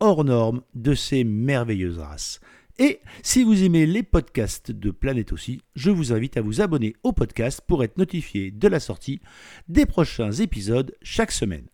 hors norme de ces merveilleuses races. Et si vous aimez les podcasts de Planète aussi, je vous invite à vous abonner au podcast pour être notifié de la sortie des prochains épisodes chaque semaine.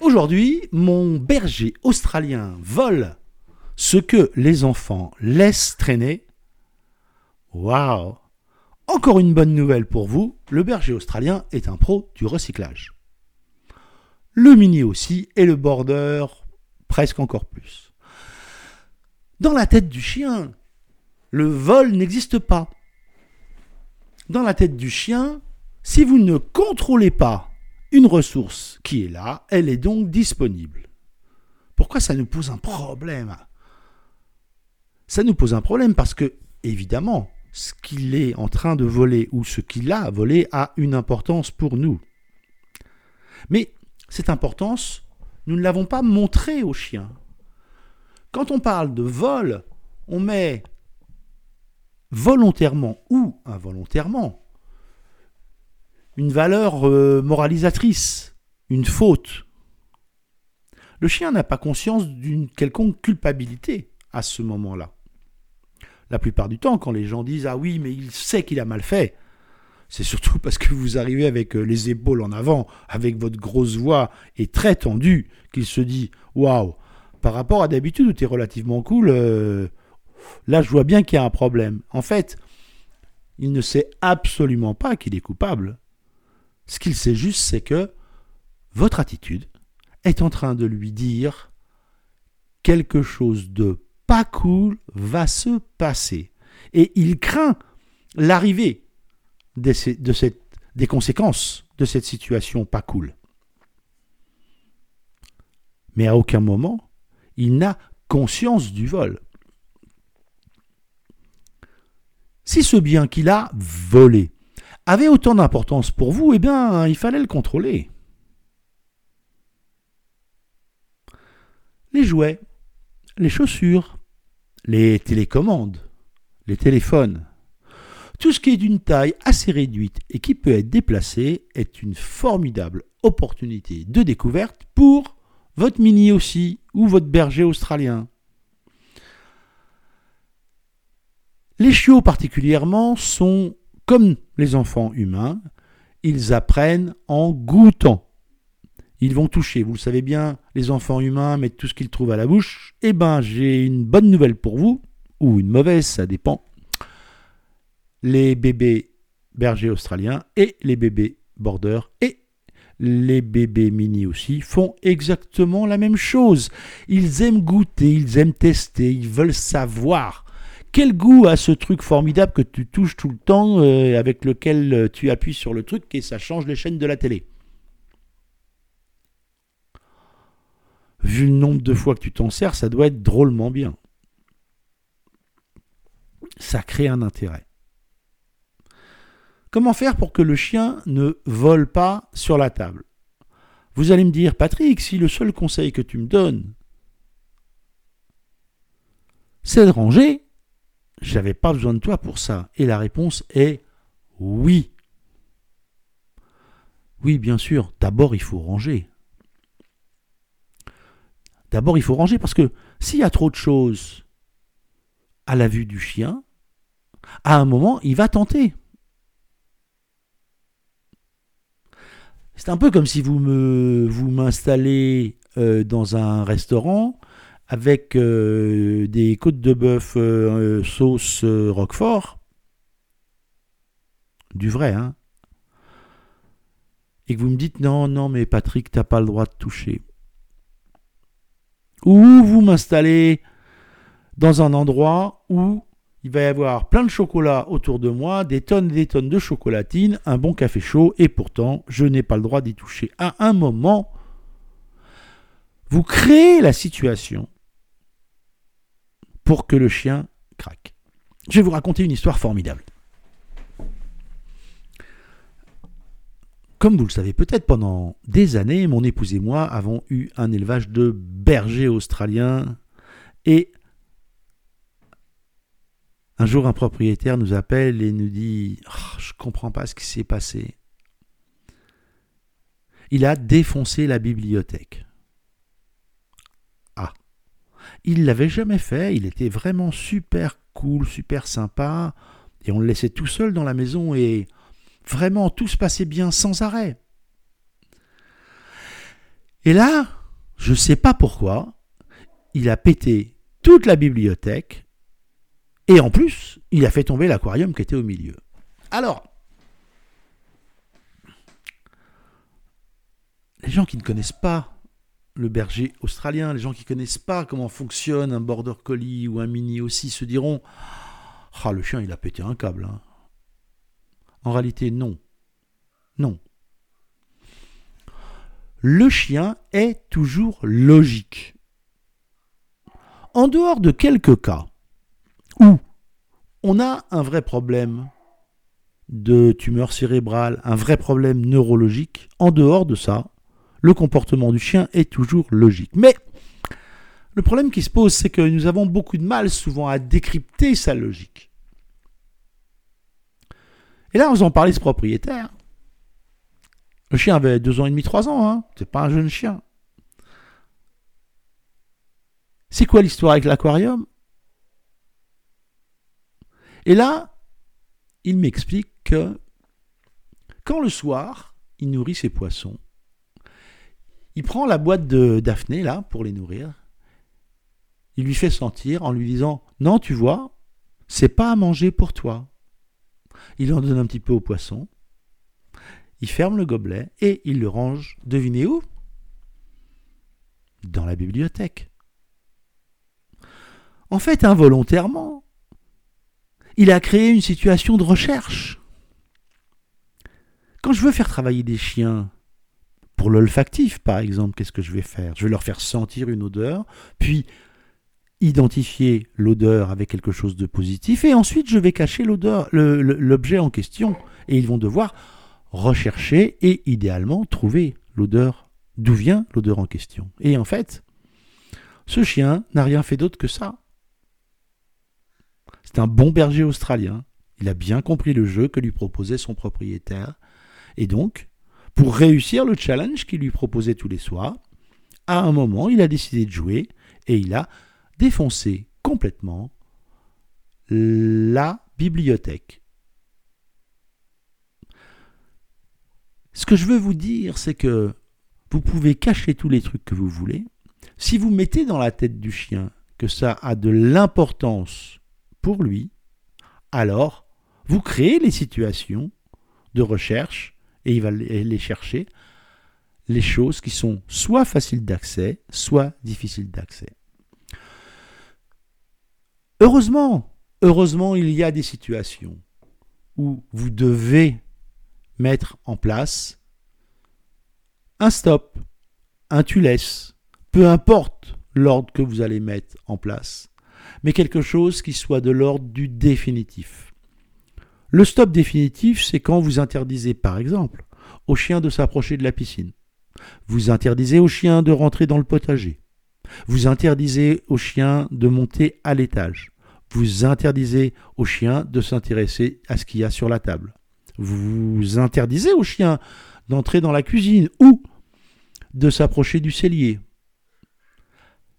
Aujourd'hui, mon berger australien vole ce que les enfants laissent traîner Waouh Encore une bonne nouvelle pour vous, le berger australien est un pro du recyclage. Le mini aussi et le border presque encore plus. Dans la tête du chien, le vol n'existe pas. Dans la tête du chien, si vous ne contrôlez pas une ressource qui est là, elle est donc disponible. Pourquoi ça nous pose un problème? Ça nous pose un problème parce que, évidemment, ce qu'il est en train de voler ou ce qu'il a volé a une importance pour nous. Mais cette importance, nous ne l'avons pas montrée au chien. Quand on parle de vol, on met volontairement ou involontairement une valeur euh, moralisatrice, une faute. Le chien n'a pas conscience d'une quelconque culpabilité à ce moment-là la plupart du temps, quand les gens disent Ah oui, mais il sait qu'il a mal fait, c'est surtout parce que vous arrivez avec euh, les épaules en avant, avec votre grosse voix et très tendue, qu'il se dit Waouh, par rapport à d'habitude où tu es relativement cool, euh, là je vois bien qu'il y a un problème. En fait, il ne sait absolument pas qu'il est coupable. Ce qu'il sait juste, c'est que votre attitude est en train de lui dire quelque chose de pas cool va se passer. Et il craint l'arrivée de des conséquences de cette situation pas cool. Mais à aucun moment, il n'a conscience du vol. Si ce bien qu'il a volé avait autant d'importance pour vous, eh bien, il fallait le contrôler. Les jouets, les chaussures, les télécommandes, les téléphones. Tout ce qui est d'une taille assez réduite et qui peut être déplacé est une formidable opportunité de découverte pour votre mini aussi ou votre berger australien. Les chiots particulièrement sont comme les enfants humains, ils apprennent en goûtant ils vont toucher. Vous le savez bien, les enfants humains mettent tout ce qu'ils trouvent à la bouche. Eh ben, j'ai une bonne nouvelle pour vous, ou une mauvaise, ça dépend. Les bébés bergers australiens et les bébés border et les bébés mini aussi font exactement la même chose. Ils aiment goûter, ils aiment tester, ils veulent savoir. Quel goût a ce truc formidable que tu touches tout le temps, euh, avec lequel euh, tu appuies sur le truc et ça change les chaînes de la télé? Vu le nombre de fois que tu t'en sers, ça doit être drôlement bien. Ça crée un intérêt. Comment faire pour que le chien ne vole pas sur la table? Vous allez me dire, Patrick, si le seul conseil que tu me donnes, c'est de ranger, j'avais pas besoin de toi pour ça. Et la réponse est oui. Oui, bien sûr, d'abord il faut ranger. D'abord, il faut ranger parce que s'il y a trop de choses à la vue du chien, à un moment, il va tenter. C'est un peu comme si vous m'installez euh, dans un restaurant avec euh, des côtes de bœuf euh, sauce roquefort, du vrai, hein, et que vous me dites non, non, mais Patrick, t'as pas le droit de toucher. Ou vous m'installez dans un endroit où il va y avoir plein de chocolat autour de moi, des tonnes et des tonnes de chocolatine, un bon café chaud, et pourtant je n'ai pas le droit d'y toucher. À un moment, vous créez la situation pour que le chien craque. Je vais vous raconter une histoire formidable. Comme vous le savez peut-être, pendant des années, mon épouse et moi avons eu un élevage de bergers australiens et un jour un propriétaire nous appelle et nous dit oh, Je comprends pas ce qui s'est passé. Il a défoncé la bibliothèque. Ah Il l'avait jamais fait, il était vraiment super cool, super sympa, et on le laissait tout seul dans la maison et Vraiment, tout se passait bien sans arrêt. Et là, je ne sais pas pourquoi, il a pété toute la bibliothèque et en plus, il a fait tomber l'aquarium qui était au milieu. Alors, les gens qui ne connaissent pas le berger australien, les gens qui ne connaissent pas comment fonctionne un border collie ou un mini aussi, se diront Ah, le chien, il a pété un câble. Hein. En réalité, non. Non. Le chien est toujours logique. En dehors de quelques cas où? On a un vrai problème de tumeur cérébrale, un vrai problème neurologique, en dehors de ça, le comportement du chien est toujours logique. Mais le problème qui se pose, c'est que nous avons beaucoup de mal souvent à décrypter sa logique. Et là, on en parlait ce propriétaire. Le chien avait deux ans et demi, trois ans. Hein. C'est pas un jeune chien. C'est quoi l'histoire avec l'aquarium? Et là, il m'explique que quand le soir, il nourrit ses poissons, il prend la boîte de Daphné, là, pour les nourrir. Il lui fait sentir en lui disant Non, tu vois, c'est pas à manger pour toi il en donne un petit peu au poisson, il ferme le gobelet et il le range, devinez où? Dans la bibliothèque. En fait, involontairement, il a créé une situation de recherche. Quand je veux faire travailler des chiens, pour l'olfactif par exemple, qu'est-ce que je vais faire? Je vais leur faire sentir une odeur, puis identifier l'odeur avec quelque chose de positif et ensuite je vais cacher l'odeur, l'objet en question et ils vont devoir rechercher et idéalement trouver l'odeur, d'où vient l'odeur en question. Et en fait, ce chien n'a rien fait d'autre que ça. Un bon berger australien. Il a bien compris le jeu que lui proposait son propriétaire. Et donc, pour réussir le challenge qu'il lui proposait tous les soirs, à un moment, il a décidé de jouer et il a défoncer complètement la bibliothèque. Ce que je veux vous dire, c'est que vous pouvez cacher tous les trucs que vous voulez. Si vous mettez dans la tête du chien que ça a de l'importance lui, alors vous créez les situations de recherche et il va les chercher les choses qui sont soit faciles d'accès, soit difficiles d'accès. Heureusement, heureusement, il y a des situations où vous devez mettre en place un stop, un tu laisses, peu importe l'ordre que vous allez mettre en place, mais quelque chose qui soit de l'ordre du définitif. Le stop définitif, c'est quand vous interdisez, par exemple, au chien de s'approcher de la piscine. Vous interdisez au chien de rentrer dans le potager. Vous interdisez au chien de monter à l'étage. Vous interdisez au chien de s'intéresser à ce qu'il y a sur la table. Vous interdisez au chien d'entrer dans la cuisine ou de s'approcher du cellier.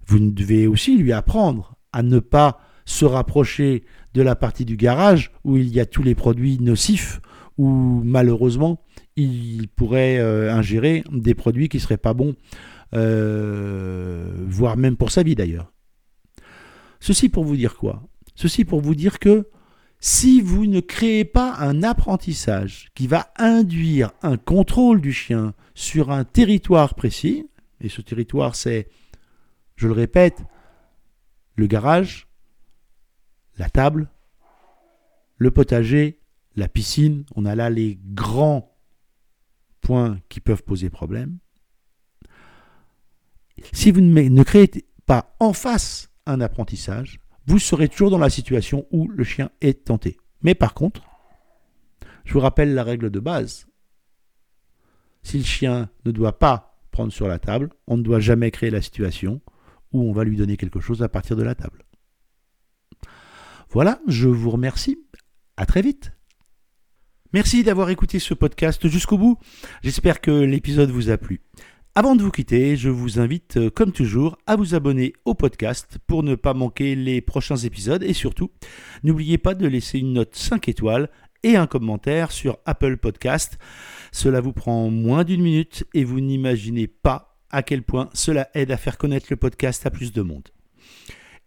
Vous devez aussi lui apprendre à ne pas se rapprocher de la partie du garage où il y a tous les produits nocifs, où malheureusement il pourrait euh, ingérer des produits qui ne seraient pas bons euh, voire même pour sa vie d'ailleurs. Ceci pour vous dire quoi? Ceci pour vous dire que si vous ne créez pas un apprentissage qui va induire un contrôle du chien sur un territoire précis, et ce territoire c'est, je le répète, le garage, la table, le potager, la piscine, on a là les grands points qui peuvent poser problème. Si vous ne créez pas en face un apprentissage, vous serez toujours dans la situation où le chien est tenté. Mais par contre, je vous rappelle la règle de base. Si le chien ne doit pas prendre sur la table, on ne doit jamais créer la situation on va lui donner quelque chose à partir de la table. Voilà, je vous remercie. À très vite. Merci d'avoir écouté ce podcast jusqu'au bout. J'espère que l'épisode vous a plu. Avant de vous quitter, je vous invite, euh, comme toujours, à vous abonner au podcast pour ne pas manquer les prochains épisodes et surtout, n'oubliez pas de laisser une note 5 étoiles et un commentaire sur Apple Podcast. Cela vous prend moins d'une minute et vous n'imaginez pas à quel point cela aide à faire connaître le podcast à plus de monde.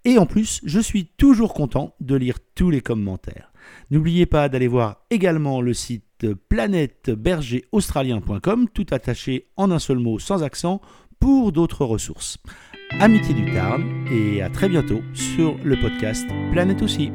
Et en plus, je suis toujours content de lire tous les commentaires. N'oubliez pas d'aller voir également le site planètebergeraustralien.com, tout attaché en un seul mot sans accent, pour d'autres ressources. Amitié du Tarn et à très bientôt sur le podcast Planète aussi.